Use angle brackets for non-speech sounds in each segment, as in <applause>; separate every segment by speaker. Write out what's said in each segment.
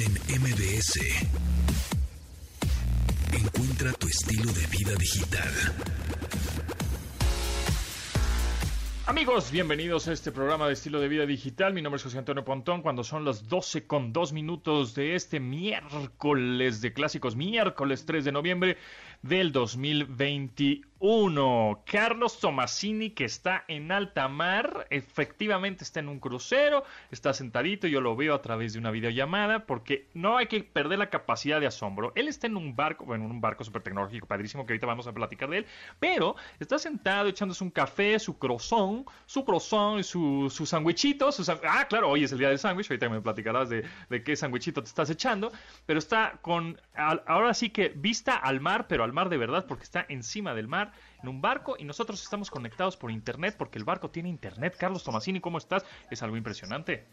Speaker 1: en MBS. Encuentra tu estilo de vida digital.
Speaker 2: Amigos, bienvenidos a este programa de estilo de vida digital. Mi nombre es José Antonio Pontón. Cuando son las 12 con 2 minutos de este miércoles de clásicos, miércoles 3 de noviembre del 2021. Carlos Tomasini, que está en alta mar, efectivamente está en un crucero, está sentadito, yo lo veo a través de una videollamada, porque no hay que perder la capacidad de asombro. Él está en un barco, bueno, en un barco súper tecnológico, padrísimo, que ahorita vamos a platicar de él, pero está sentado echándose un café, su croissant, su croissant y su, su sandwichito. ah, claro, hoy es el día del sándwich, ahorita me platicarás de, de qué sandwichito te estás echando, pero está con, ahora sí que vista al mar, pero al mar de verdad, porque está encima del mar, en un barco, y nosotros estamos conectados por internet, porque el barco tiene internet. Carlos Tomasini, ¿cómo estás? Es algo impresionante.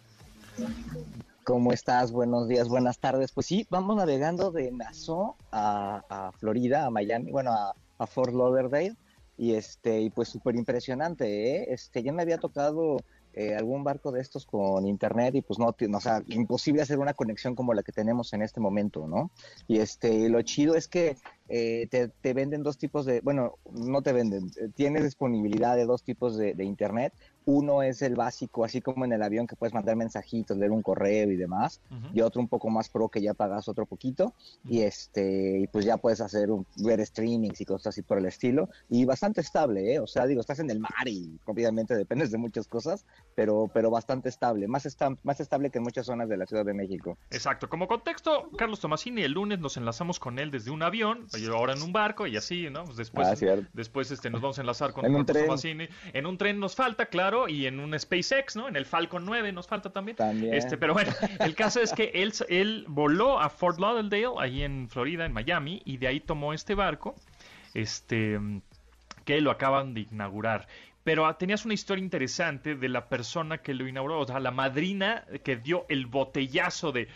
Speaker 3: ¿Cómo estás? Buenos días, buenas tardes. Pues sí, vamos navegando de Nassau a, Florida, a Miami, bueno, a, Fort Lauderdale. Y este, y pues súper impresionante, ¿eh? Este, ya me había tocado eh, algún barco de estos con internet y pues no, o sea, imposible hacer una conexión como la que tenemos en este momento, ¿no? Y este, lo chido es que eh, te, venden dos tipos de, bueno, no te venden, eh, tienes disponibilidad de dos tipos de, internet. Uno es el básico, así como en el avión que puedes mandar mensajitos, leer un correo y demás, y otro un poco más pro que ya pagas otro poquito, y este, y pues ya puedes hacer un, ver streamings y cosas así por el estilo, y bastante estable, ¿eh? O sea, digo, estás en el mar y obviamente dependes de muchas cosas, pero, pero bastante estable, más, está, más estable que en muchas zonas de la Ciudad de México.
Speaker 2: Exacto, como contexto, Carlos Tomasini, el lunes nos enlazamos con él desde un avión, ahora en un barco y así, ¿no? Pues después, ah, después este, nos vamos a enlazar con
Speaker 3: en un tren.
Speaker 2: En un tren nos falta, claro, y en un SpaceX, ¿no? En el Falcon 9 nos falta también.
Speaker 3: también.
Speaker 2: Este, pero bueno, el caso es que él, él voló a Fort Lauderdale, ahí en Florida, en Miami, y de ahí tomó este barco, este, que lo acaban de inaugurar pero tenías una historia interesante de la persona que lo inauguró, o sea, la madrina que dio el botellazo de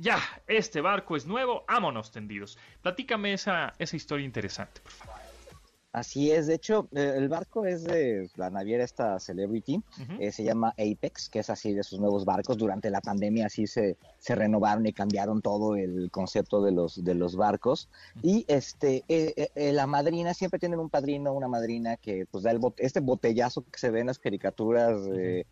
Speaker 2: ya, este barco es nuevo, ámonos tendidos. Platícame esa, esa historia interesante, por favor.
Speaker 3: Así es, de hecho, eh, el barco es de la naviera esta Celebrity, eh, se llama Apex, que es así de sus nuevos barcos. Durante la pandemia así se, se renovaron y cambiaron todo el concepto de los, de los barcos. Y este, eh, la madrina, siempre tienen un padrino, una madrina que pues da el este botellazo que se ve en las caricaturas de,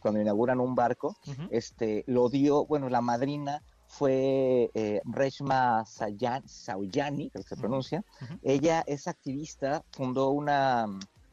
Speaker 3: cuando inauguran un barco, este, lo dio, bueno, la madrina fue eh, Reshma Sauyani, creo que se pronuncia. Ella es activista, fundó una,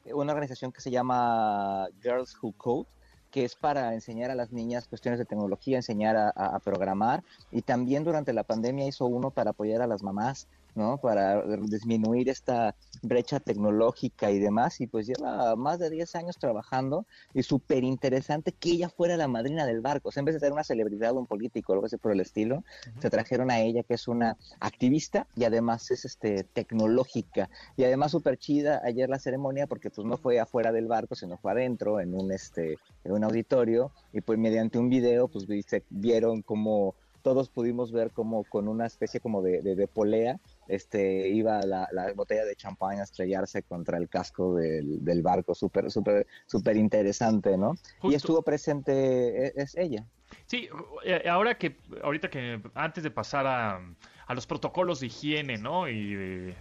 Speaker 3: una organización que se llama Girls Who Code, que es para enseñar a las niñas cuestiones de tecnología, enseñar a, programar. Y también durante la pandemia hizo uno para apoyar a las mamás ¿no? Para disminuir esta brecha tecnológica y demás. Y pues lleva más de 10 años trabajando y súper interesante que ella fuera la madrina del barco. O sea, en vez de ser una celebridad o un político o algo así por el estilo, se trajeron a ella que es una activista y además es este tecnológica. Y además súper chida ayer la ceremonia porque pues no fue afuera del barco, sino fue adentro en un, este, en un auditorio y pues mediante un video pues vieron como todos pudimos ver como con una especie como de, de polea este, iba la, botella de champán a estrellarse contra el casco del, barco, súper, súper, súper interesante, ¿no? Y estuvo presente, e, es, ella.
Speaker 2: Sí, eh, ahora que, ahorita que, antes de pasar a, a los protocolos de higiene, ¿no? Y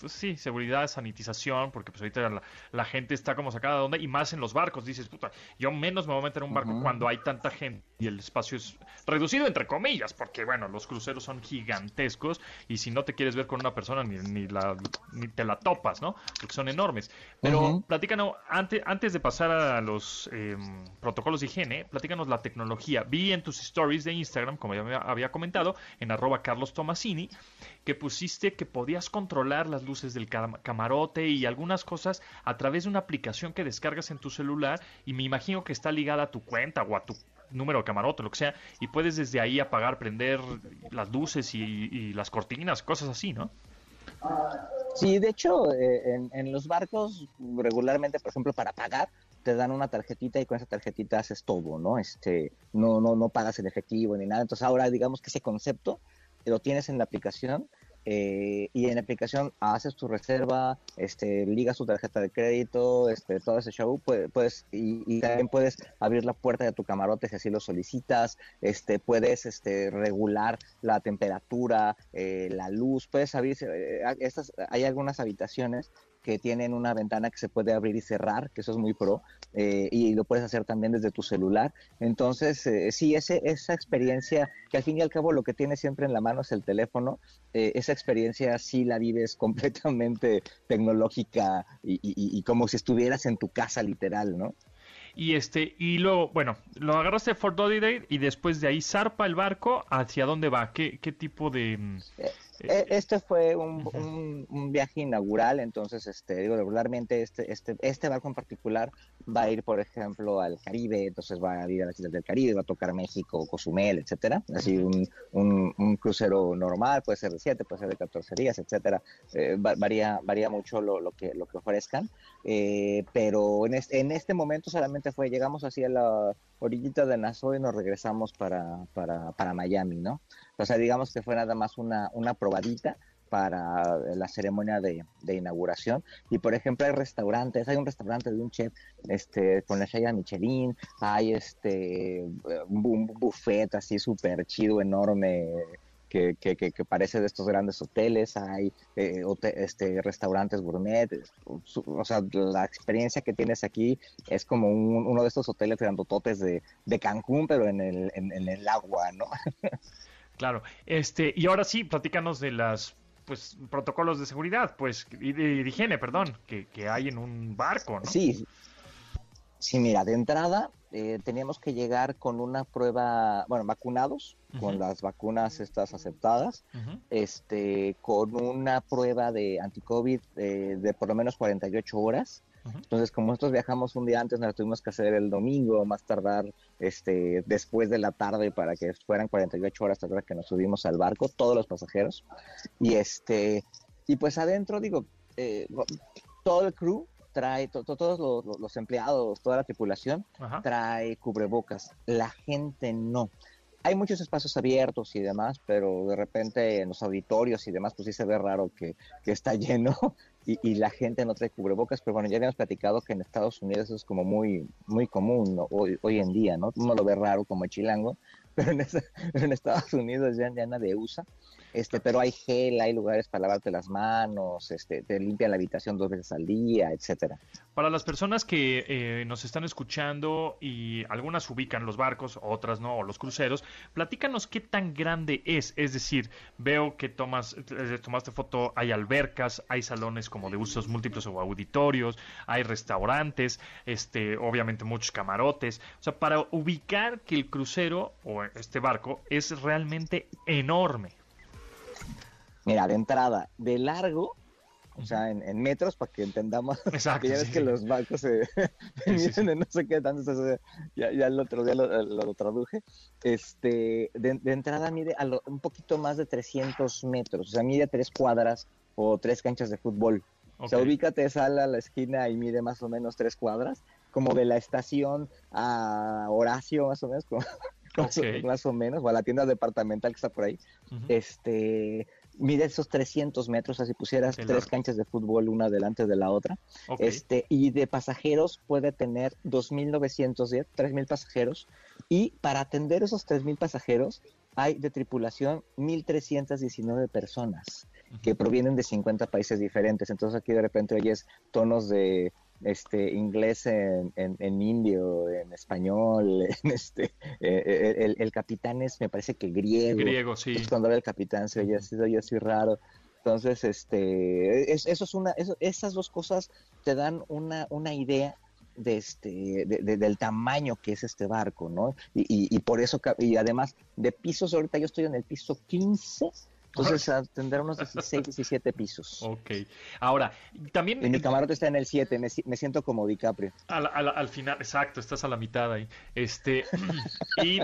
Speaker 2: pues sí, seguridad, sanitización, porque pues ahorita la, gente está como sacada de onda y más en los barcos. Dices, puta, yo menos me voy a meter en un barco cuando hay tanta gente y el espacio es reducido, entre comillas, porque bueno, los cruceros son gigantescos y si no te quieres ver con una persona ni, ni, la, ni te la topas, ¿no? Porque son enormes. Pero platícanos, antes, antes de pasar a los em, protocolos de higiene, platícanos la tecnología. Vi en tus stories de Instagram, como ya había comentado, en arroba Carlos Tomasini, que pusiste que podías controlar las luces del camarote y algunas cosas a través de una aplicación que descargas en tu celular y me imagino que está ligada a tu cuenta o a tu número de camarote, lo que sea, y puedes desde ahí apagar, prender las luces y, las cortinas, cosas así, ¿no?
Speaker 3: Sí, de hecho, eh, en, los barcos regularmente, por ejemplo, para pagar, te dan una tarjetita y con esa tarjetita haces todo, ¿no? Este, no, no, no pagas en efectivo ni nada. Entonces ahora digamos que ese concepto lo tienes en la aplicación eh, y en aplicación haces tu reserva, este, ligas tu tarjeta de crédito, este, todo ese show, puedes, y, también puedes abrir la puerta de tu camarote si así lo solicitas, este, puedes este, regular la temperatura, eh, la luz, puedes abrir, eh, estas, hay algunas habitaciones que tienen una ventana que se puede abrir y cerrar, que eso es muy pro, eh, y lo puedes hacer también desde tu celular. Entonces, eh, sí, ese, esa experiencia, que al fin y al cabo lo que tienes siempre en la mano es el teléfono, eh, esa experiencia sí la vives <laughs> completamente tecnológica y, y como si estuvieras en tu casa literal, ¿no?
Speaker 2: Y este, y luego, bueno, lo agarraste Fort Lauderdale y después de ahí zarpa el barco, ¿hacia dónde va? ¿Qué, qué tipo de...?
Speaker 3: Eh, eh, este fue un, un, viaje inaugural, entonces, este, digo, regularmente este, este, este barco en particular va a ir, por ejemplo, al Caribe, entonces va a ir a las islas del Caribe, va a tocar México, Cozumel, etcétera. Así un, un, crucero normal, puede ser de 7, puede ser de 14 días, etcétera. Eh, varía, varía mucho lo, lo, que, lo que ofrezcan, pero en este, en este momento solamente fue, llegamos así a la orillita de Nassau y nos regresamos para, para, para Miami, ¿no? O sea, digamos que fue nada más una, una probadita para la ceremonia de, inauguración. Y por ejemplo hay restaurantes, hay un restaurante de un chef este, con la estrella Michelin, hay este un buffet así súper chido, enorme, que, que, que, parece de estos grandes hoteles, hay eh, este, restaurantes gourmet, o sea, la experiencia que tienes aquí es como uno de estos hoteles grandototes de, de Cancún, pero en el, en, el agua, ¿no? <laughs>
Speaker 2: claro, este, y ahora sí, platícanos de las pues protocolos de seguridad, pues, y de, higiene, perdón, que, que hay en un barco, ¿no?
Speaker 3: Sí, sí, mira, de entrada eh, teníamos que llegar con una prueba, bueno, vacunados, con las vacunas estas aceptadas, este, con una prueba de anti-COVID eh, de por lo menos 48 horas. Entonces, como nosotros viajamos un día antes, nos la tuvimos que hacer el domingo, más tardar este, después de la tarde para que fueran 48 horas hasta que nos subimos al barco, todos los pasajeros. Y este, y pues adentro, digo, eh, todo el crew trae, todos los, empleados, toda la tripulación trae cubrebocas. La gente no. Hay muchos espacios abiertos y demás, pero de repente en los auditorios y demás, pues sí se ve raro que, está lleno y, la gente no trae cubrebocas. Pero bueno, ya habíamos platicado que en Estados Unidos es como muy, muy común hoy, hoy en día, ¿no? Uno lo ve raro como chilango, <laughs> pero en, en Estados Unidos ya, ya nadie usa. Este, pero hay gel, hay lugares para lavarte las manos, este, te limpian la habitación dos veces al día, etcétera.
Speaker 2: Para las personas que eh, nos están escuchando y algunas ubican los barcos, otras no, o los cruceros, platícanos qué tan grande es. Es decir, veo que tomas, eh, tomaste foto, hay albercas, hay salones como de usos múltiples o auditorios, hay restaurantes, este, obviamente muchos camarotes. O sea, para ubicar que el crucero o este barco es realmente enorme.
Speaker 3: Mira, de entrada, de largo, o sea, en, metros, para que entendamos. <laughs> Exacto. ya ves que los barcos se <laughs> miden no sé qué tanto. ya, ya, el otro día lo, traduje. Este, de, entrada mide un poquito más de 300 metros. O sea, mide tres cuadras o tres canchas de fútbol. O sea, ubícate, sal a la esquina y mide más o menos tres cuadras. Como de la estación a Horacio, más o menos. <laughs> más, o, menos, o a la tienda departamental que está por ahí. Este mide esos 300 metros, así pusieras tres canchas de fútbol una delante de la otra. Este, y de pasajeros puede tener 2.910, 3.000 pasajeros. Y para atender esos 3.000 pasajeros, hay de tripulación 1.319 personas que provienen de 50 países diferentes. Entonces aquí de repente oyes tonos de este inglés en, en, indio, en español, <laughs> en este eh, eh, el, el, capitán es me parece que griego.
Speaker 2: Griego, sí.
Speaker 3: cuando era el capitán se oye así, así raro. Entonces, este, eso es una, esas dos cosas te dan una, una idea de este, de, del tamaño que es este barco, ¿no? Y, y, y, por eso, y además de pisos, ahorita yo estoy en el piso 15 entonces tendrá unos 16, 17 pisos.
Speaker 2: Ok. Ahora, también...
Speaker 3: Y mi camarote está en el 7, me, siento como DiCaprio.
Speaker 2: Al, final, exacto, estás a la mitad ahí. Este, <clears throat> y,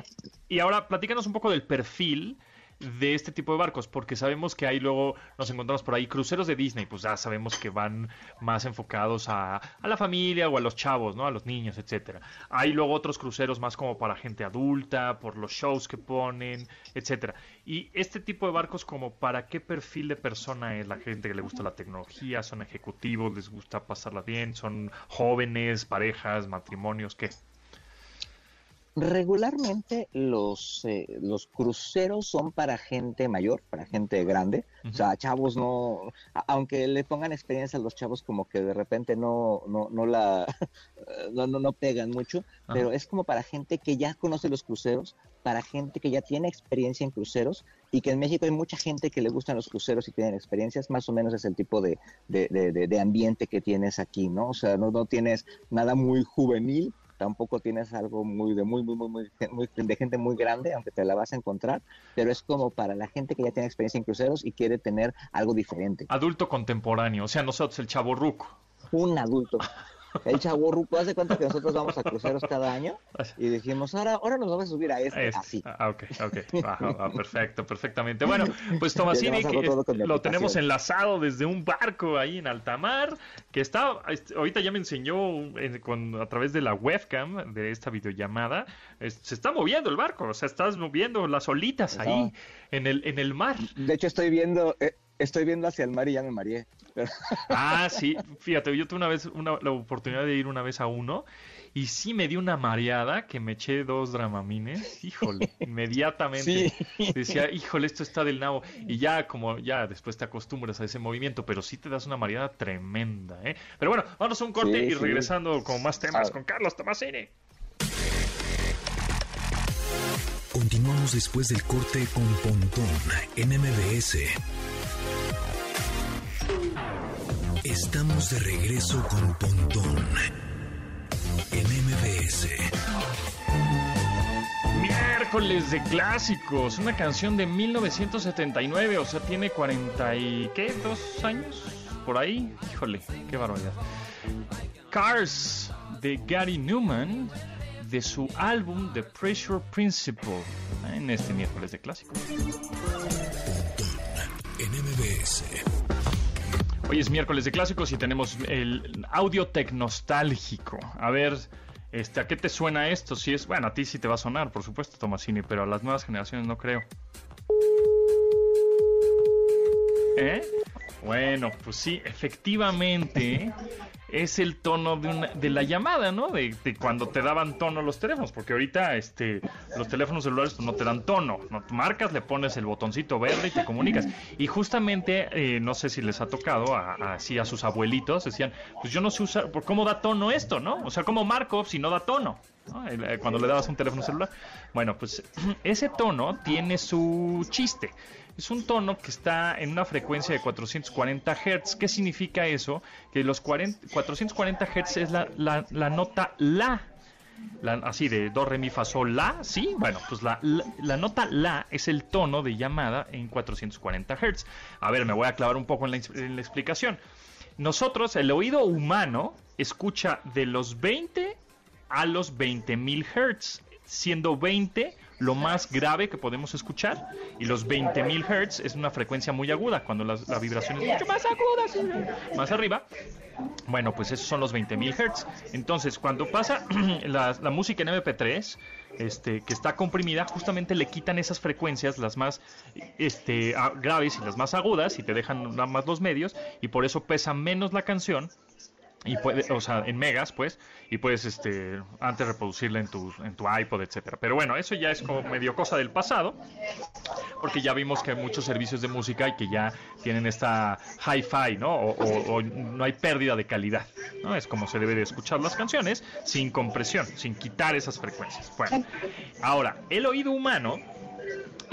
Speaker 2: y ahora platícanos un poco del perfil de este tipo de barcos, porque sabemos que ahí luego nos encontramos por ahí cruceros de Disney, pues ya sabemos que van más enfocados a, a la familia o a los chavos, ¿no? A los niños, etcétera. Hay luego otros cruceros más como para gente adulta, por los shows que ponen, etcétera. Y este tipo de barcos, como para qué perfil de persona es la gente que le gusta la tecnología, son ejecutivos, les gusta pasarla bien, son jóvenes, parejas, matrimonios, ¿qué?
Speaker 3: Regularmente los, eh, los cruceros son para gente mayor, para gente grande. O sea, chavos no, aunque le pongan experiencia a los chavos como que de repente no, no, no la, <laughs> no, no, pegan mucho, pero es como para gente que ya conoce los cruceros, para gente que ya tiene experiencia en cruceros y que en México hay mucha gente que le gustan los cruceros y tienen experiencias, más o menos es el tipo de, de, de, de ambiente que tienes aquí, ¿no? O sea, no, no tienes nada muy juvenil, tampoco tienes algo muy de muy, muy, muy, <laughs> muy, de gente muy grande, aunque te la vas a encontrar, pero es como para la gente que ya tiene experiencia en cruceros y quiere tener algo diferente.
Speaker 2: Adulto contemporáneo, o sea, nosotros el chavo ruco.
Speaker 3: Un adulto. <laughs> El chavo ruco hace cuenta que nosotros vamos a cruceros cada año y dijimos, ahora, ahora nos vamos a subir a este, así.
Speaker 2: Ah, ok, ok. perfecto, perfectamente. Bueno, pues <laughs> Tomasini, lo tenemos enlazado desde un barco ahí en alta mar, que está, este, ahorita ya me enseñó a través de la webcam de esta videollamada, se está moviendo el barco, o sea, estás moviendo las olitas ahí en el, en el mar.
Speaker 3: De hecho, estoy viendo, eh, estoy viendo hacia el mar y ya me mareé. <laughs>
Speaker 2: Ah, sí, fíjate, yo tuve una vez una, la oportunidad de ir una vez a uno y sí me dio una mareada que me eché dos dramamines, híjole, <laughs> inmediatamente decía, híjole, esto está del nabo y ya como ya después te acostumbras a ese movimiento, pero sí te das una mareada tremenda, ¿eh? Pero bueno, vamos a un corte y regresando con más temas con Carlos Tomasini.
Speaker 1: Continuamos después del corte con Pontón en MBS. Estamos de regreso con Pontón en MBS.
Speaker 2: Miércoles de clásicos, una canción de 1979, o sea, tiene 40 y ¿qué? ¿Dos años? Por ahí, híjole, qué barbaridad. Cars de Gary Newman de su álbum The Pressure Principle en este miércoles de clásicos.
Speaker 1: en MBS.
Speaker 2: Hoy es miércoles de clásicos y tenemos el audio tecnostálgico. A ver, este, ¿a qué te suena esto? Si es, bueno, a ti sí te va a sonar, por supuesto, Tomasini, pero a las nuevas generaciones no creo. ¿Eh? Bueno, pues sí, efectivamente es el tono de, una, de la llamada, ¿no? De, cuando te daban tono los teléfonos, porque ahorita este, los teléfonos celulares pues, no te dan tono, no marcas, le pones el botoncito verde y te comunicas. Y justamente, eh, no sé si les ha tocado así a, sus abuelitos, decían, pues yo no sé usar, ¿cómo da tono esto, no? O sea, ¿cómo marco si no da tono? Eh, cuando le dabas un teléfono celular. Bueno, pues <clears throat> ese tono tiene su chiste. Es un tono que está en una frecuencia de 440 Hz. ¿Qué significa eso? Que los 440 Hz es la, la, nota La. así de do, re, mi, fa, sol, la, ¿sí? Bueno, pues la, la, nota la es el tono de llamada en 440 Hz. A ver, me voy a clavar un poco en la, en la explicación. Nosotros, el oído humano, escucha de los 20 a los 20.000 Hz, siendo 20 lo más grave que podemos escuchar y los 20.000 Hz es una frecuencia muy aguda, cuando la, vibración es mucho más aguda, más arriba. Bueno, pues esos son los 20.000 Hz. Entonces, cuando pasa <clears throat> la, música en MP3, este, que está comprimida, justamente le quitan esas frecuencias, las más este, graves y las más agudas, y te dejan nada más los medios, y por eso pesa menos la canción y puede, o sea, en megas, pues, y puedes, este, antes reproducirla en tu, en tu iPod, etcétera. Pero bueno, eso ya es como medio cosa del pasado, porque ya vimos que hay muchos servicios de música y que ya tienen esta hi-fi, ¿no? O, no hay pérdida de calidad, ¿no? Es como se debe de escuchar las canciones, sin compresión, sin quitar esas frecuencias. Bueno, ahora, el oído humano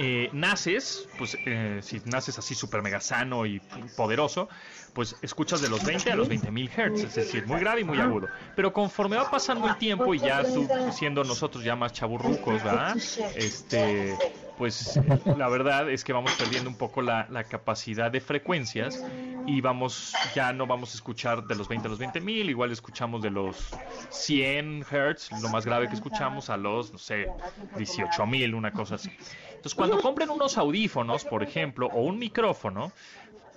Speaker 2: eh, naces, pues eh, si naces así súper mega sano y poderoso, pues escuchas de los 20 a los 20 mil hertz, es decir, muy grave y muy agudo. Pero conforme va pasando el tiempo y ya tú, siendo nosotros ya más chaburrucos, ¿verdad? Este, pues la verdad es que vamos perdiendo un poco la, capacidad de frecuencias y vamos, ya no vamos a escuchar de los 20 a los 20 mil, igual escuchamos de los 100 Hz, lo más grave que escuchamos, a los, no sé, 18 mil, una cosa así. Entonces, cuando compren unos audífonos, por ejemplo, o un micrófono,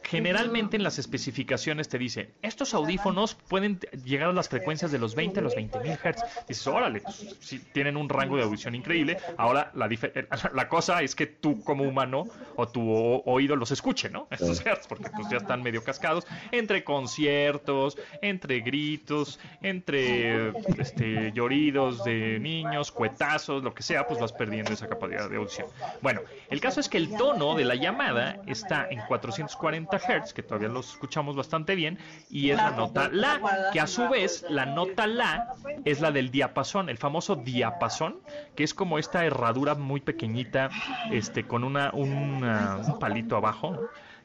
Speaker 2: generalmente en las especificaciones te dice, estos audífonos pueden llegar a las frecuencias de los 20 a los 20 mil Hz. Dices, órale, pues, si tienen un rango de audición increíble. Ahora, la, <laughs> la cosa es que tú como humano o tu oído los escuche, ¿no? <laughs> Estos porque pues ya están medio cascados entre conciertos, entre gritos, entre este, lloridos de niños, cuetazos, lo que sea, pues vas perdiendo esa capacidad de audición. Bueno, el caso es que el tono de la llamada está en 440 Hertz, que todavía los escuchamos bastante bien, y es la nota La, que a su vez la nota La es la del diapasón, el famoso diapasón, que es como esta herradura muy pequeñita, este, con una, un palito abajo,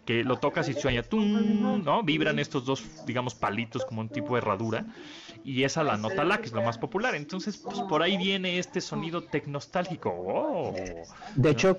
Speaker 2: que lo tocas y sueña, tum, ¿no? Vibran estos dos, digamos, palitos como un tipo de herradura, y esa la nota La, que es lo más popular. Entonces, pues por ahí viene este sonido tecnostálgico. Oh.
Speaker 3: De hecho,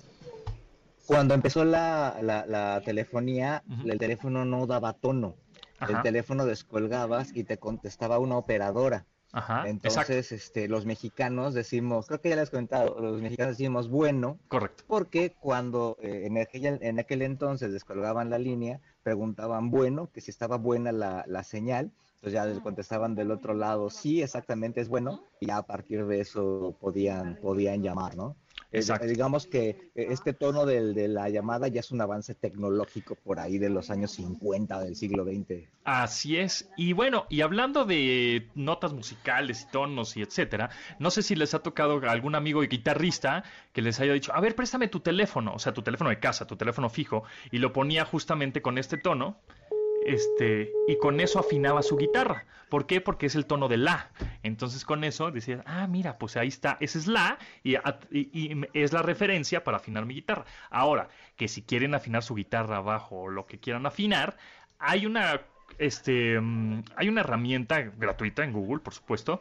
Speaker 3: cuando empezó la, la, telefonía, el teléfono no daba tono. El teléfono descolgabas y te contestaba una operadora. Ajá, Entonces, este, los mexicanos decimos, creo que ya les he comentado, los mexicanos decimos bueno.
Speaker 2: Correcto.
Speaker 3: Porque cuando eh, en, aquel, en aquel entonces descolgaban la línea, preguntaban bueno, que si estaba buena la, la señal. Entonces ya les contestaban del otro lado, sí, exactamente es bueno, y ya a partir de eso podían, podían llamar, ¿no? Eh, digamos que eh, este tono del, de la llamada ya es un avance tecnológico por ahí de los años 50 del siglo XX.
Speaker 2: Así es. Y bueno, y hablando de notas musicales y tonos y etcétera, no sé si les ha tocado algún amigo guitarrista que les haya dicho, a ver, préstame tu teléfono, o sea, tu teléfono de casa, tu teléfono fijo, y lo ponía justamente con este tono este, y con eso afinaba su guitarra. ¿Por qué? Porque es el tono de la. Entonces con eso decías, ah, mira, pues ahí está, ese es la y, es la referencia para afinar mi guitarra. Ahora, que si quieren afinar su guitarra abajo o lo que quieran afinar, hay una, este, mm, hay una herramienta gratuita en Google, por supuesto,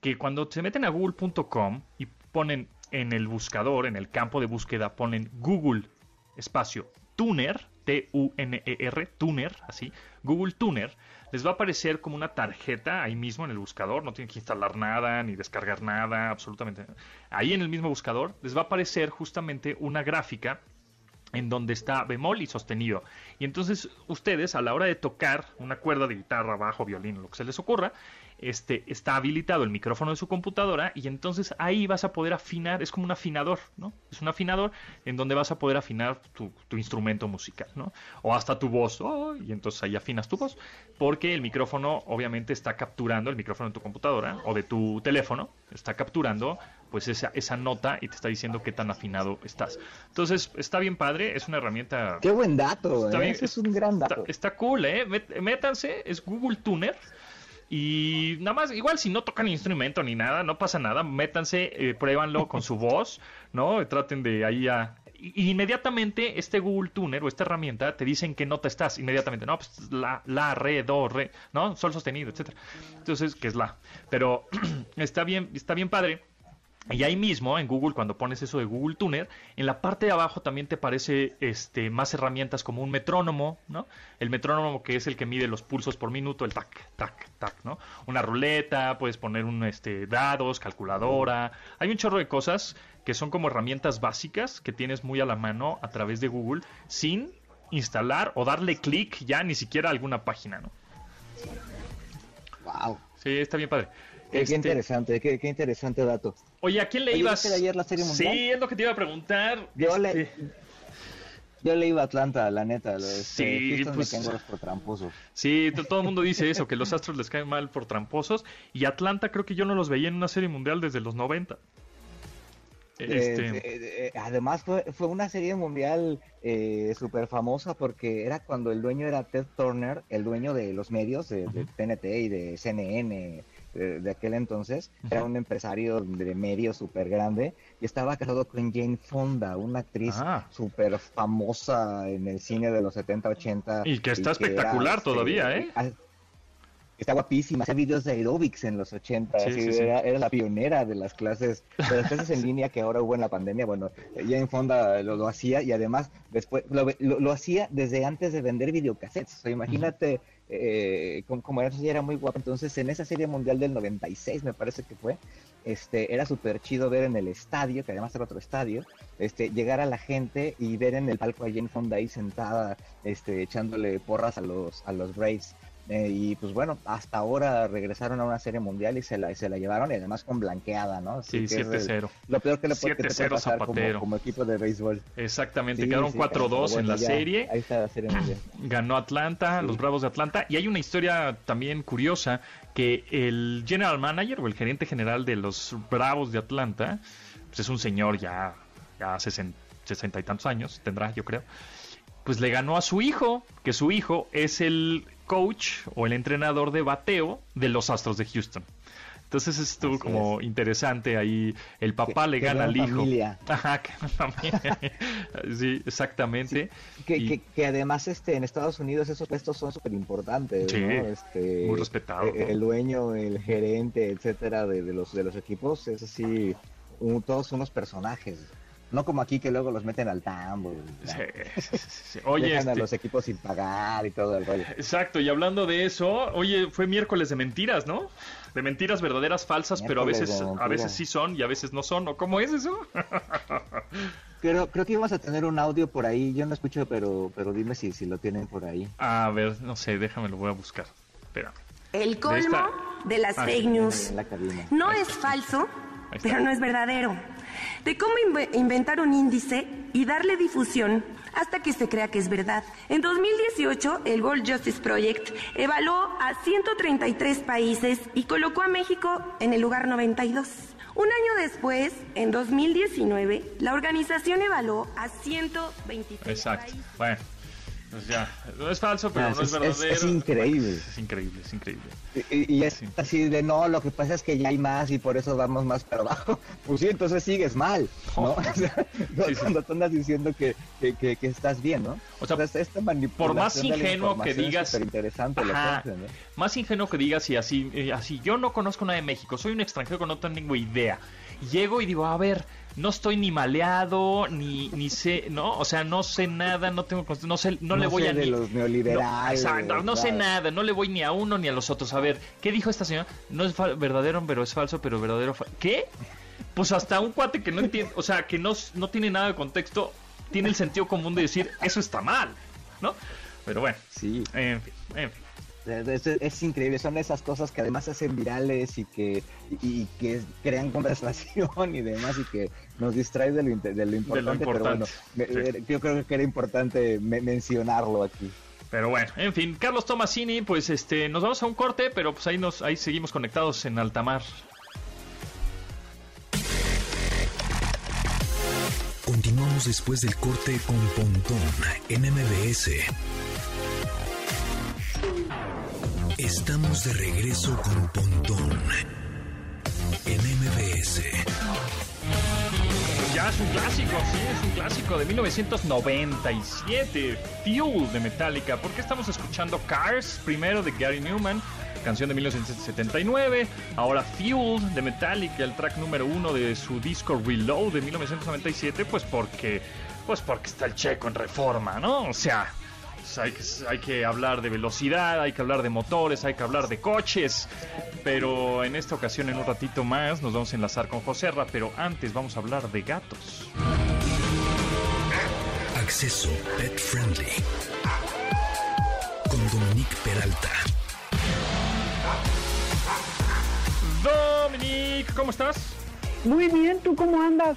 Speaker 2: que cuando se meten a google.com y ponen en el buscador, en el campo de búsqueda, ponen Google espacio tuner, T-U-N-E-R, Tuner, así, Google Tuner, les va a aparecer como una tarjeta ahí mismo en el buscador, no tienen que instalar nada ni descargar nada, absolutamente. Ahí en el mismo buscador les va a aparecer justamente una gráfica en donde está bemol y sostenido. Y entonces ustedes a la hora de tocar una cuerda de guitarra, bajo, violín, lo que se les ocurra, este, está habilitado el micrófono de su computadora y entonces ahí vas a poder afinar, es como un afinador, ¿no? Es un afinador en donde vas a poder afinar tu, instrumento musical, ¿no? O hasta tu voz, y entonces ahí afinas tu voz, porque el micrófono obviamente está capturando, el micrófono de tu computadora o de tu teléfono, está capturando pues esa, esa nota y te está diciendo qué tan afinado estás. Entonces, está bien padre, es una herramienta...
Speaker 3: Qué buen dato, ¿eh? es un gran dato.
Speaker 2: Está, cool, ¿eh? Métanse, es Google Tuner y nada más, igual si no tocan instrumento ni nada, no pasa nada, métanse, eh, pruébanlo con su voz, ¿no? Traten de ahí a... Inmediatamente este Google Tuner o esta herramienta te dicen qué nota estás, inmediatamente, no, pues la, la, re, do, re, ¿no? Sol sostenido, etcétera. Entonces, que es la. Pero <clears throat> está bien, está bien padre y ahí mismo, en Google, cuando pones eso de Google Tuner, en la parte de abajo también te aparece este, más herramientas como un metrónomo, ¿no? El metrónomo que es el que mide los pulsos por minuto, el tac, tac, tac, ¿no? Una ruleta, puedes poner un este, dados, calculadora. Hay un chorro de cosas que son como herramientas básicas que tienes muy a la mano a través de Google sin instalar o darle clic ya ni siquiera a alguna página, ¿no?
Speaker 3: Wow.
Speaker 2: Sí, está bien padre.
Speaker 3: Qué, este, interesante, qué, interesante dato.
Speaker 2: Oye, ¿a quién le ibas?
Speaker 3: ayer la serie mundial?
Speaker 2: Sí, es lo que te iba a preguntar.
Speaker 3: Yo le este, yo le iba a Atlanta, la neta. sí, pues, me por tramposos.
Speaker 2: Sí, todo el mundo dice eso, que los Astros les caen mal por tramposos. Y Atlanta creo que yo no los veía en una serie mundial desde los 90.
Speaker 3: Este... Eh, eh, además fue, fue una serie mundial eh, súper famosa porque era cuando el dueño era Ted Turner, el dueño de los medios, de, de TNT y de CNN, de, aquel entonces, era un empresario de medio súper grande y estaba casado con Jane Fonda, una actriz ah. súper famosa en el cine de los 70, 80.
Speaker 2: Y que está espectacular este, todavía, ¿eh?
Speaker 3: está guapísima, hacía videos de aerobics en los 80, era, la pionera de las clases, de las clases en <laughs> línea que ahora hubo en la pandemia, bueno, ella en Fonda lo, hacía y además después lo, hacía desde antes de vender videocassettes, o imagínate eh, como, era, muy guapa, entonces en esa serie mundial del 96 me parece que fue, este, era súper chido ver en el estadio, que además era otro estadio, este, llegar a la gente y ver en el palco a Jane Fonda ahí sentada, este, echándole porras a los, a los Braves. Eh, y pues bueno, hasta ahora regresaron a una serie mundial y se la, se la llevaron y además con blanqueada, ¿no?
Speaker 2: sí, 7-0.
Speaker 3: Lo peor que le puede, pasar como, equipo de béisbol.
Speaker 2: Exactamente, quedaron 4-2 en la serie.
Speaker 3: Ahí está la serie mundial. <clears throat>
Speaker 2: Ganó Atlanta, los Bravos de Atlanta. Y hay una historia también curiosa que el general manager o el gerente general de los Bravos de Atlanta, pues es un señor ya, ya 60 y tantos años, tendrá yo creo pues le ganó a su hijo, que su hijo es el coach o el entrenador de bateo de los Astros de Houston. Entonces estuvo como interesante ahí. El papá le gana al hijo. <laughs> Ajá, que <laughs> sí, exactamente.
Speaker 3: Que, que, además este en Estados Unidos esos puestos son súper importantes, sí, Este,
Speaker 2: muy respetado.
Speaker 3: El, el, dueño, el gerente, etcétera, de, de, los de los equipos, es así, todos unos personajes. No como aquí que luego los meten al tambo. <laughs> Oye, dejan a este los equipos sin pagar y todo el rollo.
Speaker 2: Exacto, y hablando de eso, oye, fue miércoles de mentiras, ¿no? De mentiras verdaderas, falsas, pero a veces, a veces sí son y a veces no son. ¿O cómo es eso? <laughs>
Speaker 3: Creo, creo que íbamos a tener un audio por ahí. Yo no escucho, pero, pero dime si, si lo tienen por ahí.
Speaker 2: A ver, no sé, déjame, lo voy a buscar. Espera.
Speaker 4: El colmo de, las ah, fake news. No es falso, pero no es verdadero de cómo inventar un índice y darle difusión hasta que se crea que es verdad. En 2018, el World Justice Project evaluó a 133 países y colocó a México en el lugar 92. Un año después, en 2019, la organización evaluó a 123
Speaker 2: Exacto.
Speaker 4: países.
Speaker 2: Bueno. Pues ya, no es falso, pero no es, verdadero.
Speaker 3: Es, increíble.
Speaker 2: Es, increíble, es increíble.
Speaker 3: Y, es así de no, lo que pasa es que ya hay más y por eso vamos más para abajo. <laughs> Pues sí, entonces sigues mal, ¿no? Oh. <laughs> cuando tú andas diciendo que, que, que, estás bien, ¿no?
Speaker 2: O sea, esta por más ingenuo que digas.
Speaker 3: Es interesante
Speaker 2: ajá, ¿no? Más ingenuo que digas y así, eh, así, yo no conozco nada de México, soy un extranjero que no tengo idea. Llego y digo, a ver no estoy ni maleado, ni, ni sé, ¿no? O sea, no sé nada, no tengo, no sé, no, le voy a
Speaker 3: de los neoliberales.
Speaker 2: No, no sé nada, no le voy ni a uno ni a los otros. A ver, ¿qué dijo esta señora? No es verdadero, pero es falso, pero verdadero. ¿Qué? Pues hasta un cuate que no entiende, o sea, que no, no tiene nada de contexto, tiene el sentido común de decir, eso está mal, ¿no? Pero bueno,
Speaker 3: sí.
Speaker 2: En fin, en fin.
Speaker 3: Es, increíble, son esas cosas que además se hacen virales y que, y, que crean conversación y demás y que nos distrae de lo, importante, pero bueno, eh, yo creo que era importante mencionarlo aquí.
Speaker 2: Pero bueno, en fin, Carlos Tomasini, pues este, nos vamos a un corte, pero pues ahí nos, ahí seguimos conectados en Altamar.
Speaker 1: Continuamos después del corte con Pontón en MBS. Estamos de regreso con Pontón en MBS.
Speaker 2: Ya es un clásico, sí, es un clásico de 1997, Fuel de Metallica. ¿Por qué estamos escuchando Cars primero de Gary Newman? canción de 1979, ahora Fuel de Metallica, el track número uno de su disco Reload de 1997, pues porque, pues porque está el checo en reforma, ¿no? O sea, hay que, hay que hablar de velocidad, hay que hablar de motores, hay que hablar de coches. Pero en esta ocasión, en un ratito más, nos vamos a enlazar con Joserra, pero antes vamos a hablar de gatos.
Speaker 1: Acceso Pet Friendly. Con Dominique Peralta.
Speaker 2: Dominique, ¿cómo estás?
Speaker 5: Muy bien, ¿tú cómo andas?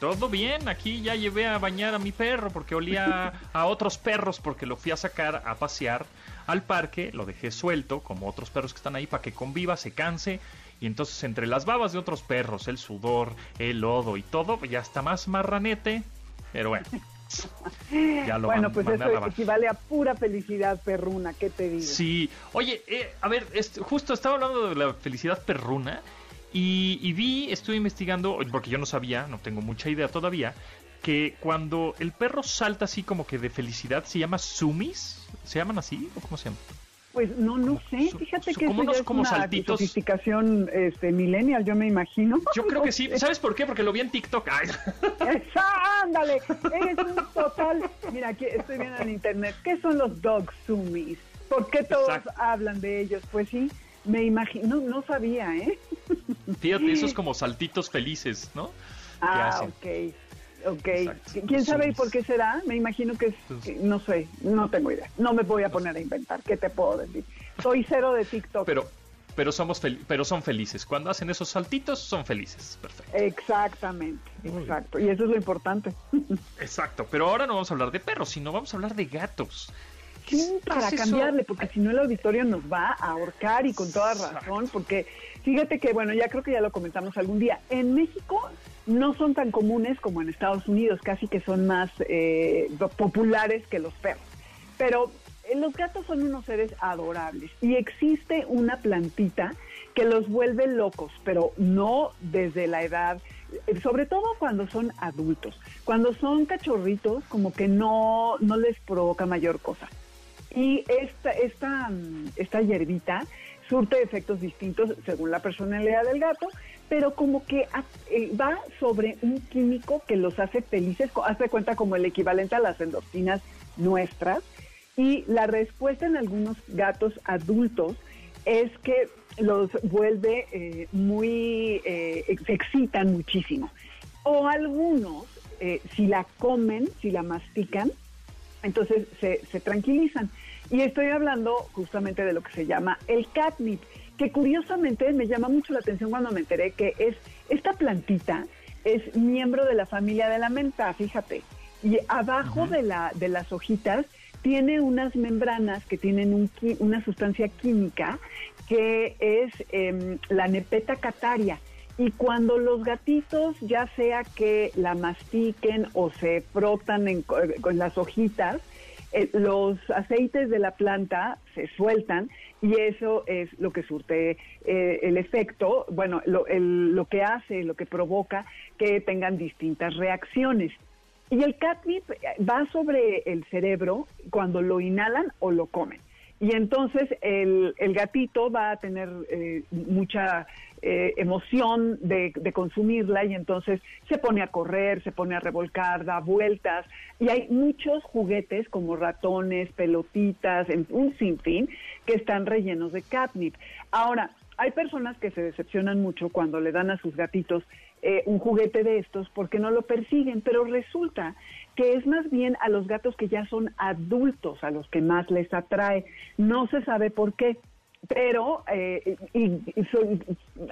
Speaker 2: Todo bien, aquí ya llevé a bañar a mi perro porque olía <laughs> a otros perros porque lo fui a sacar a pasear al parque, lo dejé suelto como otros perros que están ahí para que conviva, se canse y entonces entre las babas de otros perros, el sudor, el lodo y todo, ya está más marranete, pero bueno. <laughs>
Speaker 5: Ya lo bueno, pues eso equivale a pura felicidad perruna, ¿qué te digo?
Speaker 2: Sí, oye, eh, a ver, justo estaba hablando de la felicidad perruna y, vi, estuve investigando, porque yo no sabía, no tengo mucha idea todavía, que cuando el perro salta así como que de felicidad, se llama sumis. ¿Se llaman así o cómo se llama?
Speaker 5: Pues no, no sé. Fíjate que
Speaker 2: como,
Speaker 5: eso es
Speaker 2: como
Speaker 5: una
Speaker 2: saltitos.
Speaker 5: sofisticación este, millennial, yo me imagino. <laughs>
Speaker 2: Yo creo que sí. ¿Sabes por qué? Porque lo vi en TikTok. Ay.
Speaker 5: Esa, ándale, <laughs> eres un total. Mira, aquí estoy viendo en internet. ¿Qué son los dog zoomies? ¿Por qué todos hablan de ellos? Pues sí, me imagino, no, no sabía, ¿eh?
Speaker 2: Fíjate, esos como saltitos felices, ¿no?
Speaker 5: Ah, ok. Ok, ¿quién sabe y por qué será? Me imagino que es, no sé, no tengo idea. No me voy a poner a inventar, ¿qué te puedo decir? Soy cero de TikTok.
Speaker 2: Pero, pero somos pero son felices. Cuando hacen esos saltitos son felices. Perfecto.
Speaker 5: Exactamente, exacto. Y eso es lo importante. <laughs>
Speaker 2: Exacto. Pero ahora no vamos a hablar de perros, sino vamos a hablar de gatos.
Speaker 5: Sí, para cambiarle, porque si no el auditorio nos va a ahorcar y con toda razón, porque fíjate que, bueno, ya creo que ya lo comentamos algún día, en México no son tan comunes como en Estados Unidos, casi que son más eh, populares que los perros. Pero eh, los gatos son unos seres adorables y existe una plantita que los vuelve locos, pero no desde la edad, eh, sobre todo cuando son adultos. Cuando son cachorritos, como que no, no les provoca mayor cosa. Y esta, esta, esta hierbita surte efectos distintos según la personalidad del gato, pero como que eh, va sobre un químico que los hace felices, hace cuenta como el equivalente a las endorfinas nuestras. Y la respuesta en algunos gatos adultos es que los vuelve eh, muy, eh, se excitan muchísimo. O algunos, si la comen, si la mastican, entonces se tranquilizan. Y estoy hablando justamente de lo que se llama el catnip, que curiosamente me llama mucho la atención cuando me enteré que es esta plantita es miembro de la familia de la menta, fíjate. Y abajo de, la, de las hojitas tiene unas membranas que tienen un, una sustancia química que es em, la nepeta cataria. Y cuando los gatitos, ya sea que la mastiquen o se frotan con las hojitas, eh, los aceites de la planta se sueltan y eso es lo que surte eh, el efecto, bueno, lo, lo que hace, lo que provoca que tengan distintas reacciones. Y el catnip va sobre el cerebro cuando lo inhalan o lo comen. Y entonces el, el gatito va a tener eh, mucha eh, emoción de, consumirla y entonces se pone a correr, se pone a revolcar, da vueltas y hay muchos juguetes como ratones, pelotitas, un sinfín que están rellenos de catnip. Ahora, hay personas que se decepcionan mucho cuando le dan a sus gatitos eh, un juguete de estos porque no lo persiguen, pero resulta que es más bien a los gatos que ya son adultos a los que más les atrae. No se sabe por qué pero eh, y,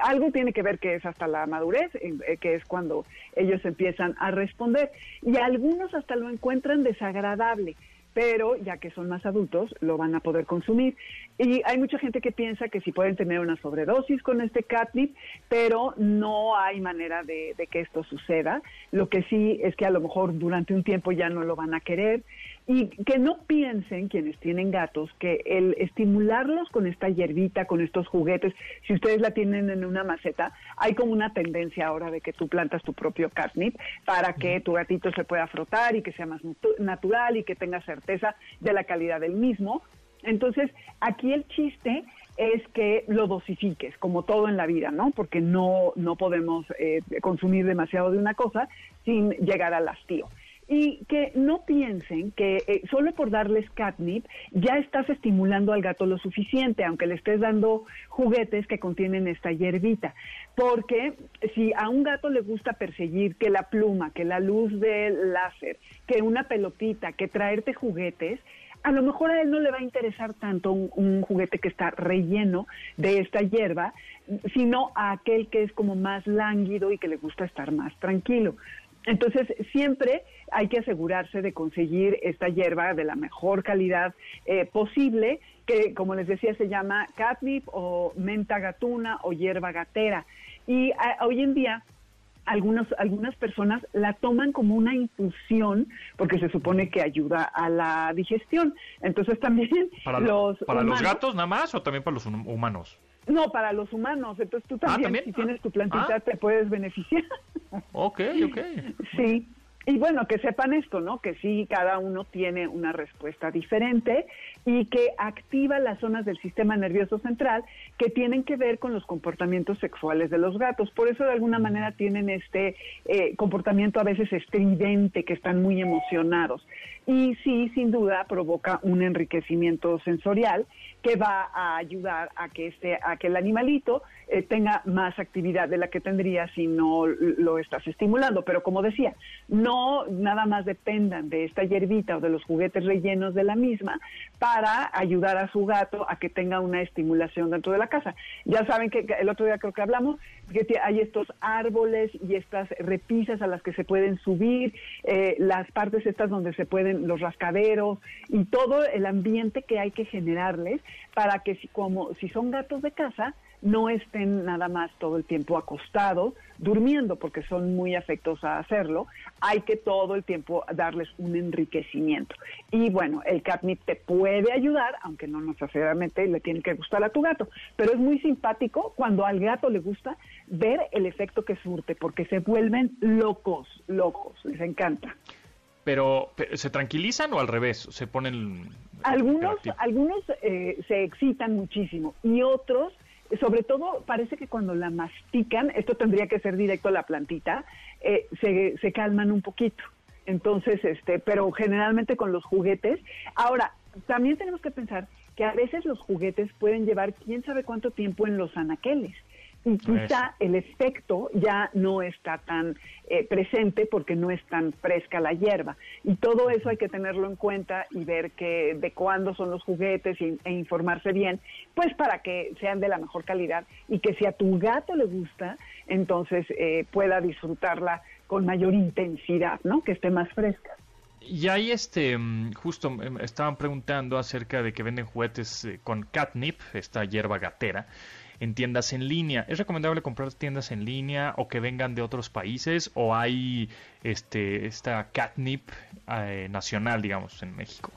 Speaker 5: algo tiene que ver que es hasta la madurez, eh, que es cuando ellos empiezan a responder. Y algunos hasta lo encuentran desagradable, pero ya que son más adultos, lo van a poder consumir. Y hay mucha gente que piensa que si pueden tener una sobredosis con este catnip, pero no hay manera de que esto suceda. Lo que sí es que a lo mejor durante un tiempo ya no lo van a querer y que no piensen quienes tienen gatos que el estimularlos con esta hierbita, con estos juguetes, si ustedes la tienen en una maceta, hay como una tendencia ahora de que tú plantas tu propio catnip para que tu gatito se pueda frotar y que sea más natural y que tenga certeza de la calidad del mismo. Entonces, aquí el chiste es que lo dosifiques, como todo en la vida, ¿no? Porque no, no podemos eh, consumir demasiado de una cosa sin llegar al hastío y que no piensen que eh, solo por darles catnip ya estás estimulando al gato lo suficiente, aunque le estés dando juguetes que contienen esta hierbita. Porque si a un gato le gusta perseguir que la pluma, que la luz del láser, que una pelotita, que traerte juguetes, a lo mejor a él no le va a interesar tanto un, un, juguete que está relleno de esta hierba, sino a aquel que es como más lánguido y que le gusta estar más tranquilo. Entonces, siempre hay que asegurarse de conseguir esta hierba de la mejor calidad eh, posible, que como les decía se llama catnip o menta gatuna o hierba gatera. Y hoy en día algunos, algunas personas la toman como una infusión porque se supone que ayuda a la digestión. Entonces también
Speaker 2: para <laughs>
Speaker 5: los...
Speaker 2: ¿Para los gatos nada más o también para los humanos?
Speaker 5: No, para los humanos. Entonces tú ah, también, si tienes tu plantita, ah. te puedes beneficiar. <laughs>
Speaker 2: Ok, ok.
Speaker 5: Sí. Y bueno, que sepan esto, ¿no? Que sí, cada uno tiene una respuesta diferente y que activa las zonas del sistema nervioso central que tienen que ver con los comportamientos sexuales de los gatos. Por eso de alguna manera tienen este eh, comportamiento a veces estridente, que están muy emocionados. Y sí, sin duda, provoca un enriquecimiento sensorial que va a ayudar a que, este, a que el animalito eh, tenga más actividad de la que tendría si no lo estás estimulando. Pero como decía, no nada más dependan de esta hierbita o de los juguetes rellenos de la misma para ayudar a su gato a que tenga una estimulación dentro de la casa. Ya saben que el otro día creo que hablamos que hay estos árboles y estas repisas a las que se pueden subir, eh, las partes estas donde se pueden, los rascaderos y todo el ambiente que hay que generarles para que si, como si son gatos de casa, no estén nada más todo el tiempo acostados, durmiendo, porque son muy afectos a hacerlo. Hay que todo el tiempo darles un enriquecimiento. Y bueno, el catnip te puede ayudar, aunque no necesariamente le tiene que gustar a tu gato, pero es muy simpático cuando al gato le gusta ver el efecto que surte, porque se vuelven locos, locos, les encanta.
Speaker 2: Pero, ¿se tranquilizan o al revés? ¿Se ponen
Speaker 5: algunos, algunos eh, se excitan muchísimo y otros, sobre todo, parece que cuando la mastican, esto tendría que ser directo a la plantita, eh, se, se calman un poquito. Entonces, este, pero generalmente con los juguetes. Ahora, también tenemos que pensar que a veces los juguetes pueden llevar quién sabe cuánto tiempo en los anaqueles y quizá el efecto ya no está tan eh, presente porque no es tan fresca la hierba. Y todo eso hay que tenerlo en cuenta y ver que de cuándo son los juguetes e informarse bien, pues para que sean de la mejor calidad y que si a tu gato le gusta, entonces eh, pueda disfrutarla con mayor intensidad, ¿no? Que esté más fresca.
Speaker 2: Y ahí, este, mm, justo me em, estaban preguntando acerca de que venden juguetes eh, con catnip, esta hierba gatera en tiendas en línea. ¿Es recomendable comprar tiendas en línea o que vengan de otros países o hay este esta catnip eh, nacional, digamos, en México?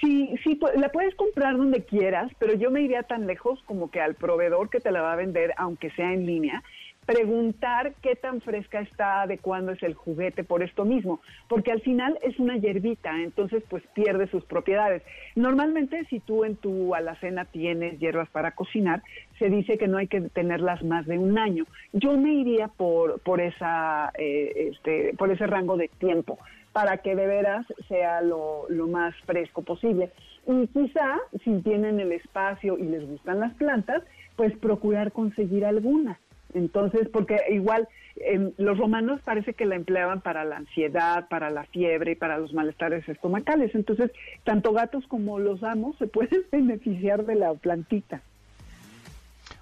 Speaker 5: Sí, sí, la puedes comprar donde quieras, pero yo me iría tan lejos como que al proveedor que te la va a vender, aunque sea en línea, preguntar qué tan fresca está, de cuándo es el juguete por esto mismo, porque al final es una hierbita, entonces pues pierde sus propiedades. Normalmente si tú en tu alacena tienes hierbas para cocinar, se dice que no hay que tenerlas más de un año. Yo me iría por, por, esa, eh, este, por ese rango de tiempo para que de veras sea lo, lo más fresco posible. Y quizá si tienen el espacio y les gustan las plantas, pues procurar conseguir algunas entonces, porque igual em, los romanos parece que la empleaban para la ansiedad, para la fiebre y para los malestares estomacales. Entonces, tanto gatos como los amos se <laughs> pueden beneficiar de la plantita.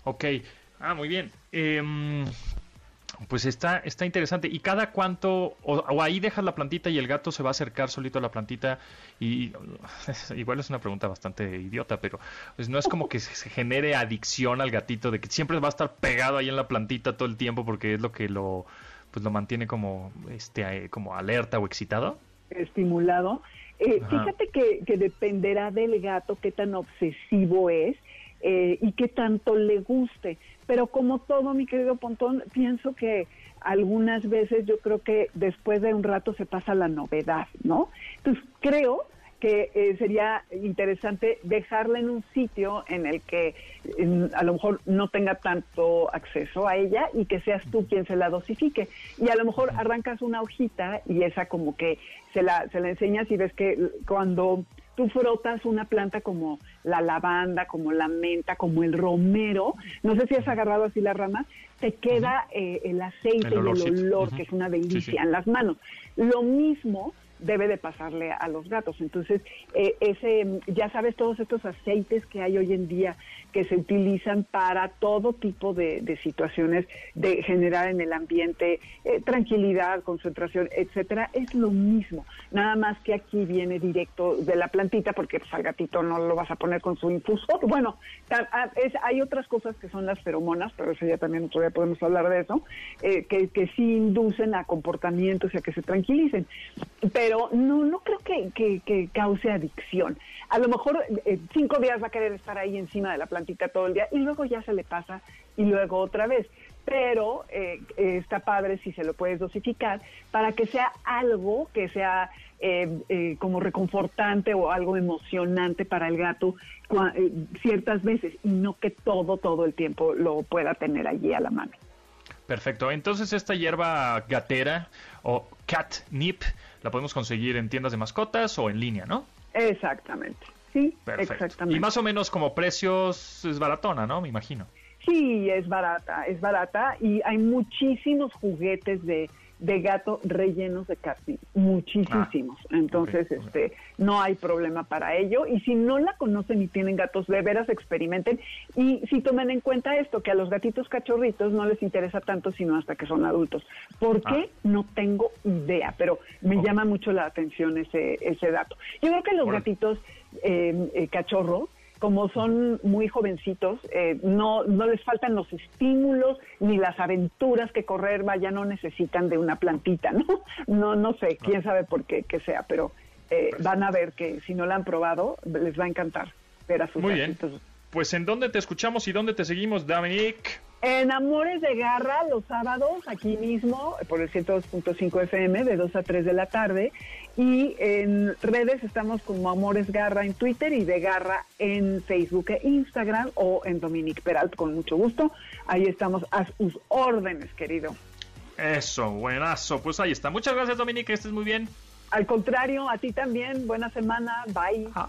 Speaker 2: Ok, ah, muy bien. Eh, pues está, está interesante. ¿Y cada cuánto, o, ahí dejas la plantita y el gato se va a acercar solito a la plantita? Y <laughs> igual es una pregunta bastante idiota, pero pues no es como que se genere adicción al gatito, de que siempre va a estar pegado ahí en la plantita todo el tiempo porque es lo que lo, pues lo mantiene como, este, como alerta o excitado.
Speaker 5: Estimulado. Eh, fíjate que, que dependerá del gato qué tan obsesivo es eh, y qué tanto le guste. Pero como todo, mi querido Pontón, pienso que algunas veces yo creo que después de un rato se pasa la novedad, ¿no? Entonces creo que eh, sería interesante dejarla en un sitio en el que a lo mejor no tenga tanto acceso a ella y que seas tú quien se la dosifique. Y a lo mejor arrancas una hojita y esa como que se la, se la enseñas y ves que cuando tú frotas una planta como la lavanda, como la menta, como el romero, no sé si has agarrado así la rama, te queda eh, el aceite y el olor, que es una delicia en las manos. Lo mismo debe de pasarle a los gatos. Entonces, eh, ese, ya sabes, todos estos aceites que hay hoy en día que se utilizan para todo tipo de, situaciones de generar en el ambiente eh, tranquilidad, concentración, etcétera, es lo mismo. Nada más que aquí viene directo de la plantita, porque pues, al gatito no lo vas a poner con su infusor. Bueno, ah, hay otras cosas que son las feromonas, pero eso ya también todavía podemos hablar de eso, eh, que, que sí inducen a comportamientos y a que se tranquilicen. Pero no, no creo que, que, cause adicción. A lo mejor eh, cinco días va a querer estar ahí encima de la plantita todo el día y luego ya se le pasa y luego otra vez. pero eh, está padre si se lo puedes dosificar para que sea algo que sea eh, eh, como reconfortante o algo emocionante para el gato ciertas veces y no que todo, todo el tiempo lo pueda tener allí a la mano.
Speaker 2: Perfecto. Entonces esta hierba gatera o catnip la podemos conseguir en tiendas de mascotas o en línea, ¿no?
Speaker 5: Exactamente. Sí, exactamente.
Speaker 2: Y más o menos como precios es baratona, ¿no? Me imagino.
Speaker 5: Sí, es barata, es barata y hay muchísimos juguetes de, de gato rellenos de catnip, muchísimos. Ah, Entonces, este, no hay problema para ello. Y si no la conocen y tienen gatos, de veras experimenten. Y si tomen en cuenta esto, que a los gatitos cachorritos no les interesa tanto sino hasta que son adultos. ¿Por qué? Ah. No tengo idea, pero me llama mucho la atención ese, ese dato. Yo creo que los gatitos eh, eh, cachorros como son muy jovencitos, eh, no, no les faltan los estímulos ni las aventuras que correr, vaya, no necesitan de una plantita, <laughs> ¿no? No, no sé, quién sabe por qué que sea, pero eh, van a ver que si no la han probado, les va a encantar ver a sus
Speaker 2: Muy bien. Pues ¿en dónde te escuchamos y dónde te seguimos, Dominic?
Speaker 5: En Amores de Garra, los sábados, aquí mismo, por el 102.5 FM, de 2 a 3 de la tarde. Y en redes estamos como Amores Garra en Twitter y de Garra en Facebook e Instagram o en Dominic Peralt, con mucho gusto. Ahí estamos a sus órdenes, querido.
Speaker 2: Eso, buenazo. Pues ahí está. Muchas gracias, Dominic, que estés muy bien.
Speaker 5: Al contrario, a ti también. Buena semana. Bye. Ah,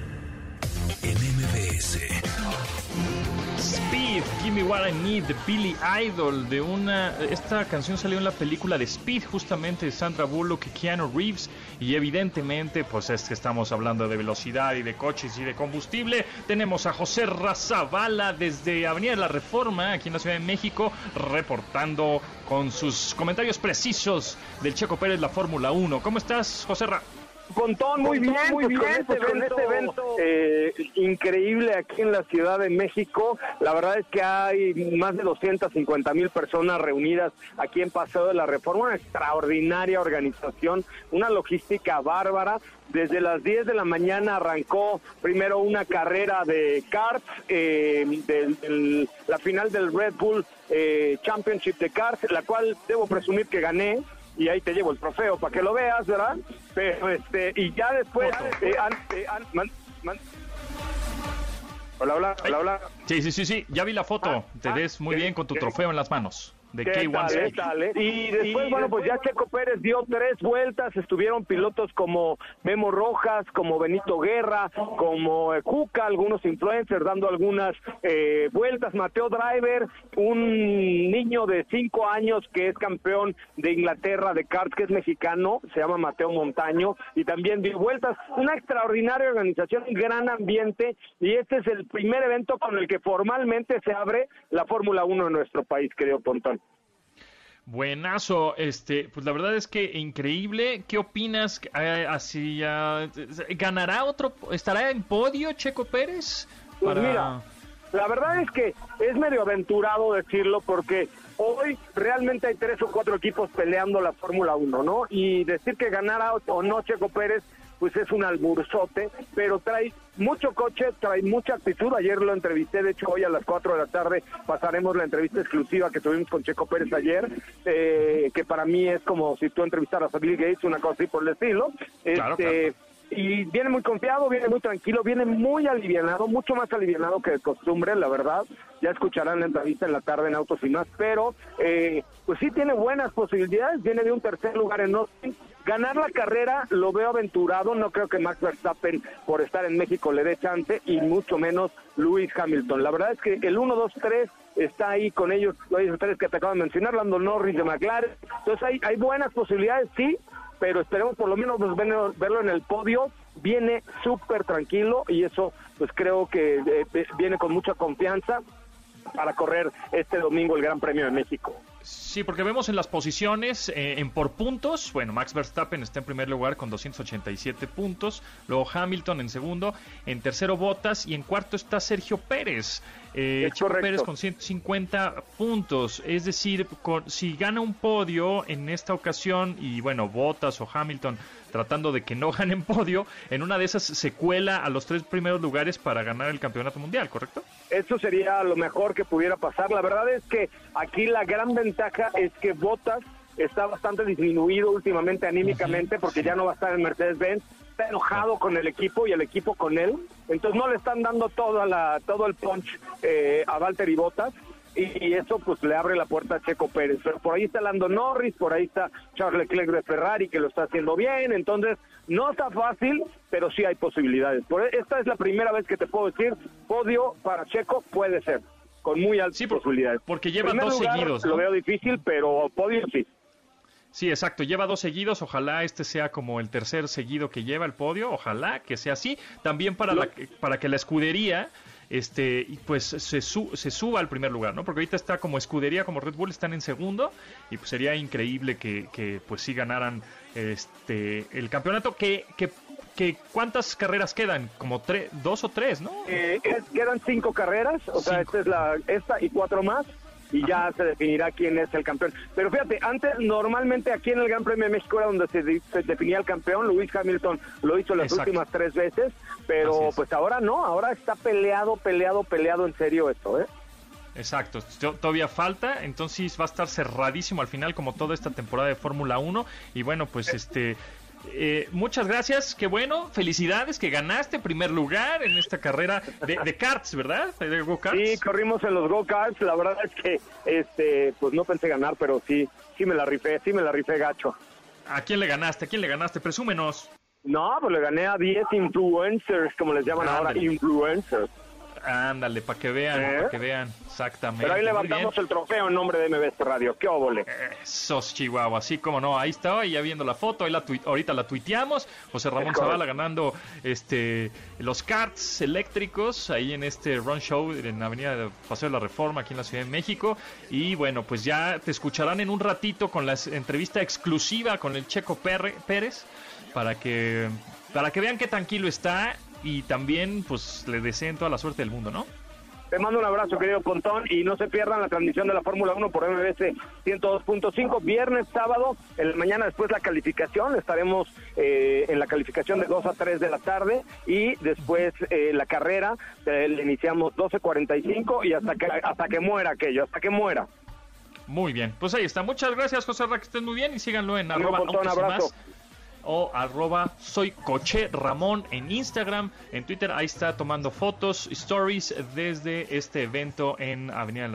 Speaker 1: en MBS.
Speaker 2: Speed, Give Me What I Need, de Billy Idol, de una... Esta canción salió en la película de Speed, justamente de Sandra Bullock y Keanu Reeves, y evidentemente, pues es que estamos hablando de velocidad y de coches y de combustible. Tenemos a José Razabala desde Avenida de la Reforma, aquí en la Ciudad de México, reportando con sus comentarios precisos del Checo Pérez, la Fórmula 1. ¿Cómo estás, José Ra?
Speaker 6: Pontón, muy bien, muy bien, este con este evento eh, increíble aquí en la Ciudad de México. La verdad es que hay más de 250 mil personas reunidas aquí en Paseo de la Reforma, una extraordinaria organización, una logística bárbara. Desde las 10 de la mañana arrancó primero una carrera de karts, eh, de, la final del Red Bull eh, Championship de karts, la cual debo presumir que gané y ahí te llevo el trofeo para que lo veas, ¿verdad? Pero este, y ya después, eh, eh,
Speaker 2: hola, hola, hola, hola. Sí, sí, sí, sí, ya vi la foto. Ah, te ah, ves muy bien con tu trofeo en las manos de
Speaker 6: K1 eh? Y después, bueno, pues ya Checo Pérez dio tres vueltas, estuvieron pilotos como Memo Rojas, como Benito Guerra, como eh, Cuca, algunos influencers dando algunas eh, vueltas, Mateo Driver, un niño de cinco años que es campeón de Inglaterra de karts, que es mexicano, se llama Mateo Montaño, y también dio vueltas, una extraordinaria organización, un gran ambiente, y este es el primer evento con el que formalmente se abre la Fórmula 1 en nuestro país, querido Pontón.
Speaker 2: Buenazo, este, pues la verdad es que increíble. ¿Qué opinas? Eh, ganará otro, estará en podio Checo Pérez.
Speaker 6: Pues mira, la verdad es que es medio aventurado decirlo porque hoy realmente hay tres o cuatro equipos peleando la Fórmula 1, ¿no? Y decir que ganará o no Checo Pérez pues es un alburzote, pero trae mucho coche, trae mucha actitud. Ayer lo entrevisté, de hecho hoy a las 4 de la tarde pasaremos la entrevista exclusiva que tuvimos con Checo Pérez ayer, eh, que para mí es como si tú entrevistaras a Bill Gates, una cosa así por el estilo. este, Y viene muy confiado, viene muy tranquilo, viene muy alivianado, mucho más alivianado que de costumbre, la verdad. Ya escucharán la entrevista en la tarde en Autos y más, pero eh, pues sí tiene buenas posibilidades, viene de un tercer lugar en Austin, Ganar la carrera lo veo aventurado, no creo que Max Verstappen por estar en México le dé chance y mucho menos Lewis Hamilton. La verdad es que el 1, 2, 3 está ahí con ellos, los tres que te acabo de mencionar, Lando Norris de McLaren. Entonces hay, hay buenas posibilidades, sí, pero esperemos por lo menos verlo en el podio. Viene súper tranquilo y eso pues creo que eh, viene con mucha confianza para correr este domingo el Gran Premio de México.
Speaker 2: Sí, porque vemos en las posiciones, eh, en por puntos, bueno, Max Verstappen está en primer lugar con 287 puntos, luego Hamilton en segundo, en tercero Bottas. Y en cuarto está Sergio Pérez. Eh, Chico Pérez con 150 puntos, es decir, si gana un podio en esta ocasión y bueno, Bottas o Hamilton tratando de que no <laughs> ganen podio, en una de esas se cuela a los tres primeros lugares para ganar el campeonato mundial, ¿correcto?
Speaker 6: Eso sería lo mejor que pudiera pasar. La verdad es que aquí la gran ventaja es que Bottas está bastante disminuido últimamente anímicamente porque ya no va a estar en Mercedes-Benz, está enojado con el equipo y el equipo con él, entonces no le están dando toda la, todo el punch eh, a Valtteri Bottas y eso pues le abre la puerta a Checo Pérez. Pero por ahí está Lando Norris, por ahí está Charles Leclerc de Ferrari que lo está haciendo bien, entonces no está fácil, pero sí hay posibilidades. Por e, esta es la primera vez que te puedo decir, podio para Checo puede ser, con muy altas posibilidades.
Speaker 2: Porque lleva dos seguidos.
Speaker 6: Lo veo difícil, pero podio sí.
Speaker 2: Sí, exacto, lleva dos seguidos, ojalá este sea como el tercer seguido que lleva el podio, ojalá que sea así, también para, la, para que la escudería este, pues se, se suba al primer lugar, ¿no? Porque ahorita está como escudería, como Red Bull, están en segundo y pues sería increíble que, que pues sí ganaran este el campeonato. Que, que, que ¿Cuántas carreras quedan? Como tres, dos o tres, ¿no?
Speaker 6: Eh, quedan cinco carreras, o sea, esta es la esta y cuatro más y ya se definirá quién es el campeón. Pero fíjate, antes normalmente aquí en el Gran Premio de México era donde se, definía el campeón, Luis Hamilton lo hizo las últimas tres veces, pero pues ahora no, ahora está peleado, peleado, peleado en serio esto, ¿eh?
Speaker 2: Exacto, todavía falta, entonces va a estar cerradísimo al final como toda esta temporada de Fórmula 1 y bueno, pues este eh, muchas gracias, qué bueno, felicidades que ganaste primer lugar en esta carrera de, karts, ¿verdad? De
Speaker 6: go -karts. Sí, corrimos en los go-karts, la verdad es que este pues no pensé ganar, pero sí, sí me la rifé, sí me la rifé gacho.
Speaker 2: ¿A quién le ganaste? ¿A quién le ganaste? Presúmenos.
Speaker 6: No, pues le gané a 10 influencers, como les llaman ahora, influencers.
Speaker 2: Ándale, para que vean, para ¿Eh? que vean, exactamente.
Speaker 6: Pero ahí levantamos el trofeo en nombre de MBS Radio, qué óvole.
Speaker 2: Sos Chihuahua, así como no, ahí estaba, ya viendo la foto, ahí la ahorita la tuiteamos, José Ramón Zavala ganando este los karts eléctricos ahí en este run show en la avenida de Paseo de la Reforma, aquí en la Ciudad de México, y bueno, pues ya te escucharán en un ratito con la entrevista exclusiva con el Checo Pérez, para que, para que vean qué tranquilo está y también pues le deseen toda la suerte del mundo, ¿no?
Speaker 6: Te mando un abrazo, querido Pontón, y no se pierdan la transmisión de la Fórmula 1 por MBS 102.5, viernes, sábado, en la mañana después la calificación, estaremos eh, en la calificación de 2 a 3 de la tarde, y después eh, la carrera, eh, le iniciamos 12.45 y hasta que, hasta que muera aquello, hasta que muera.
Speaker 2: Muy bien, pues ahí está. Muchas gracias, José Ra, que estén muy bien y síganlo en arroba
Speaker 6: Pontón, abrazo
Speaker 2: o arroba soy coche Ramón en Instagram, en Twitter, ahí está tomando fotos, stories desde este evento en Avenida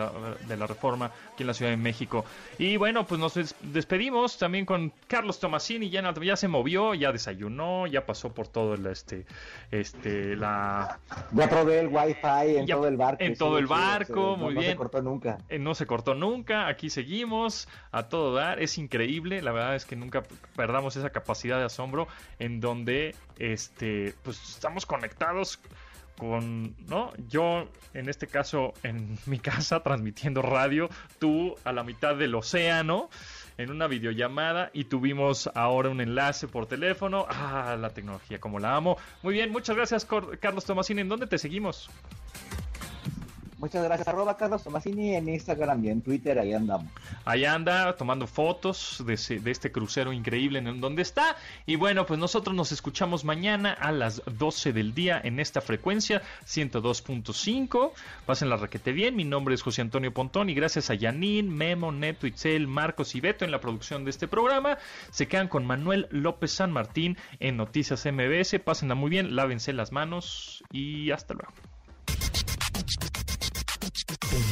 Speaker 2: de la, Reforma, aquí en la Ciudad de México. Y bueno, pues nos despedimos también con Carlos Tomasini, ya, ya se movió, ya desayunó, ya pasó por todo el este, este, la...
Speaker 3: Ya probé el wifi en todo el barco.
Speaker 2: En todo el barco, muy bien.
Speaker 3: No se cortó nunca.
Speaker 2: Eh, no se cortó nunca, aquí seguimos a todo dar, es increíble, la verdad es que nunca perdamos esa capacidad de asombro en donde este pues estamos conectados con, ¿no? Yo, en este caso, en <laughs> mi casa, transmitiendo radio, tú a la mitad del océano, en una videollamada, y tuvimos ahora un enlace por teléfono. Ah, la tecnología, como la amo. Muy bien, muchas gracias, Carlos Tomasini. ¿En dónde te seguimos?
Speaker 3: Muchas gracias. Arroba Carlos Tomasini en Instagram y en Twitter, ahí andamos.
Speaker 2: Ahí anda tomando fotos de, este crucero increíble en donde está. Y bueno, pues nosotros nos escuchamos mañana a las 12 del día en esta frecuencia 102.5. Pasen la requete bien. Mi nombre es José Antonio Pontón y gracias a Yanin, Memo, Neto, Itzel, Marcos y Beto en la producción de este programa. Se quedan con Manuel López San Martín en Noticias MBS. Pásenla muy bien, lávense las manos y hasta luego.